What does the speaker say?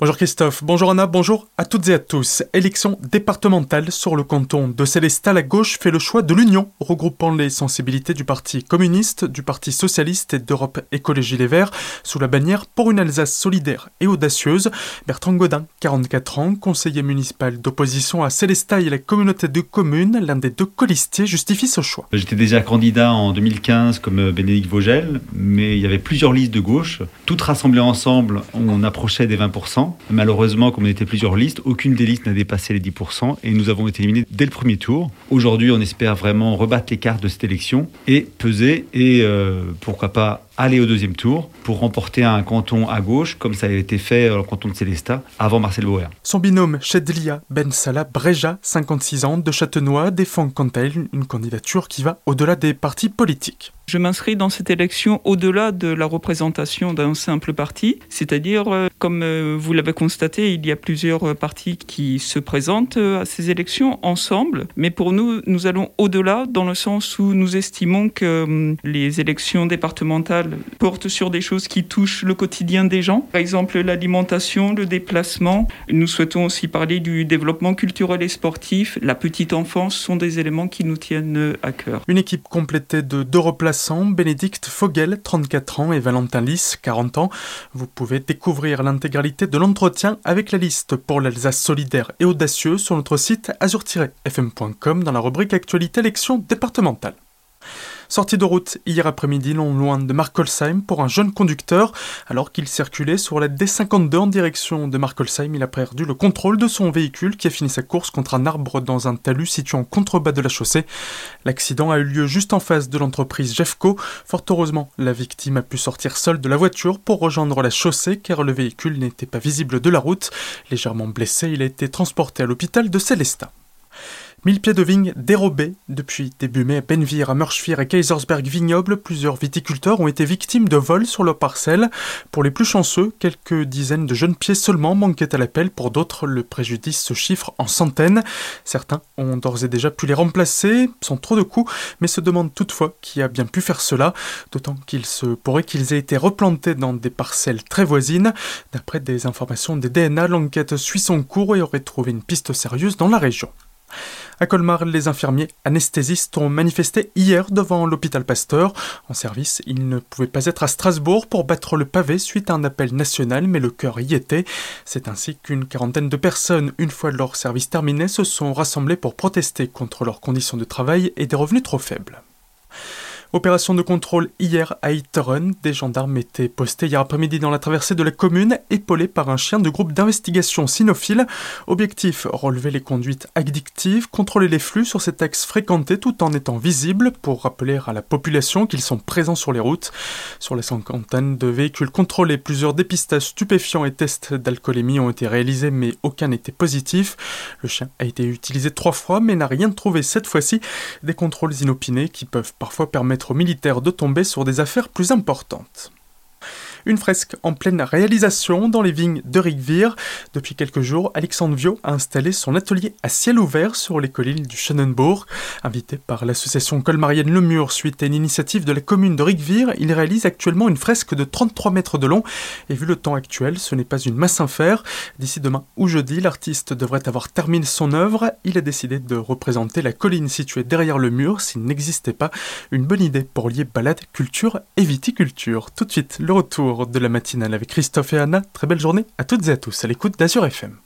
Bonjour Christophe, bonjour Anna, bonjour à toutes et à tous. Élection départementale sur le canton de Célestat, la gauche fait le choix de l'union, regroupant les sensibilités du Parti communiste, du Parti socialiste et d'Europe Écologie Les Verts, sous la bannière pour une Alsace solidaire et audacieuse. Bertrand Godin, 44 ans, conseiller municipal d'opposition à Célestat et la communauté de communes, l'un des deux colistiers, justifie ce choix. J'étais déjà candidat en 2015 comme Bénédicte Vogel, mais il y avait plusieurs listes de gauche. Toutes rassemblées ensemble, on approchait des 20%. Malheureusement, comme on était plusieurs listes, aucune des listes n'a dépassé les 10% et nous avons été éliminés dès le premier tour. Aujourd'hui, on espère vraiment rebattre les cartes de cette élection et peser et euh, pourquoi pas aller au deuxième tour pour remporter un canton à gauche, comme ça a été fait au canton de Célestat avant Marcel Bauer. Son binôme Chedlia Ben Salah Breja, 56 ans, de Châtenois, défend quant à elle une candidature qui va au-delà des partis politiques. Je m'inscris dans cette élection au-delà de la représentation d'un simple parti, c'est-à-dire, euh, comme euh, vous l'avez constaté, il y a plusieurs partis qui se présentent euh, à ces élections ensemble, mais pour nous, nous allons au-delà dans le sens où nous estimons que hum, les élections départementales porte sur des choses qui touchent le quotidien des gens. Par exemple, l'alimentation, le déplacement. Nous souhaitons aussi parler du développement culturel et sportif. La petite enfance sont des éléments qui nous tiennent à cœur. Une équipe complétée de deux replaçants, Bénédicte Fogel, 34 ans, et Valentin Lys, 40 ans. Vous pouvez découvrir l'intégralité de l'entretien avec la liste pour l'Alsace solidaire et audacieuse sur notre site azur-fm.com dans la rubrique Actualité élections départementale. Sortie de route hier après-midi non loin de Markolsheim pour un jeune conducteur. Alors qu'il circulait sur la D52 en direction de Markolsheim, il a perdu le contrôle de son véhicule qui a fini sa course contre un arbre dans un talus situé en contrebas de la chaussée. L'accident a eu lieu juste en face de l'entreprise Jeffco. Fort heureusement, la victime a pu sortir seule de la voiture pour rejoindre la chaussée car le véhicule n'était pas visible de la route. Légèrement blessé, il a été transporté à l'hôpital de Célestat. Mille pieds de vignes dérobés depuis début mai à Benvir, à et Kaisersberg vignoble. Plusieurs viticulteurs ont été victimes de vols sur leurs parcelles. Pour les plus chanceux, quelques dizaines de jeunes pieds seulement manquaient à l'appel. Pour d'autres, le préjudice se chiffre en centaines. Certains ont d'ores et déjà pu les remplacer sans trop de coûts, mais se demandent toutefois qui a bien pu faire cela, d'autant qu'il se pourrait qu'ils aient été replantés dans des parcelles très voisines. D'après des informations des DNA, l'enquête suit son cours et aurait trouvé une piste sérieuse dans la région. À Colmar, les infirmiers anesthésistes ont manifesté hier devant l'hôpital Pasteur. En service, ils ne pouvaient pas être à Strasbourg pour battre le pavé suite à un appel national, mais le cœur y était. C'est ainsi qu'une quarantaine de personnes, une fois leur service terminé, se sont rassemblées pour protester contre leurs conditions de travail et des revenus trop faibles. Opération de contrôle hier à Itteren. Des gendarmes étaient postés hier après-midi dans la traversée de la commune, épaulés par un chien de groupe d'investigation cynophile. Objectif relever les conduites addictives, contrôler les flux sur ces axes fréquentés tout en étant visibles pour rappeler à la population qu'ils sont présents sur les routes. Sur les cinquantaine de véhicules contrôlés, plusieurs dépistages stupéfiants et tests d'alcoolémie ont été réalisés, mais aucun n'était positif. Le chien a été utilisé trois fois, mais n'a rien trouvé cette fois-ci. Des contrôles inopinés qui peuvent parfois permettre aux militaires de tomber sur des affaires plus importantes. Une fresque en pleine réalisation dans les vignes de Rigvir. Depuis quelques jours, Alexandre Viau a installé son atelier à ciel ouvert sur les collines du Schönenbourg. Invité par l'association colmarienne Le Mur suite à une initiative de la commune de Rigvir, il réalise actuellement une fresque de 33 mètres de long. Et vu le temps actuel, ce n'est pas une masse à. D'ici demain ou jeudi, l'artiste devrait avoir terminé son œuvre. Il a décidé de représenter la colline située derrière le mur s'il n'existait pas. Une bonne idée pour lier balade, culture et viticulture. Tout de suite, le retour de la matinale avec Christophe et Anna. Très belle journée à toutes et à tous à l'écoute d'Azur FM.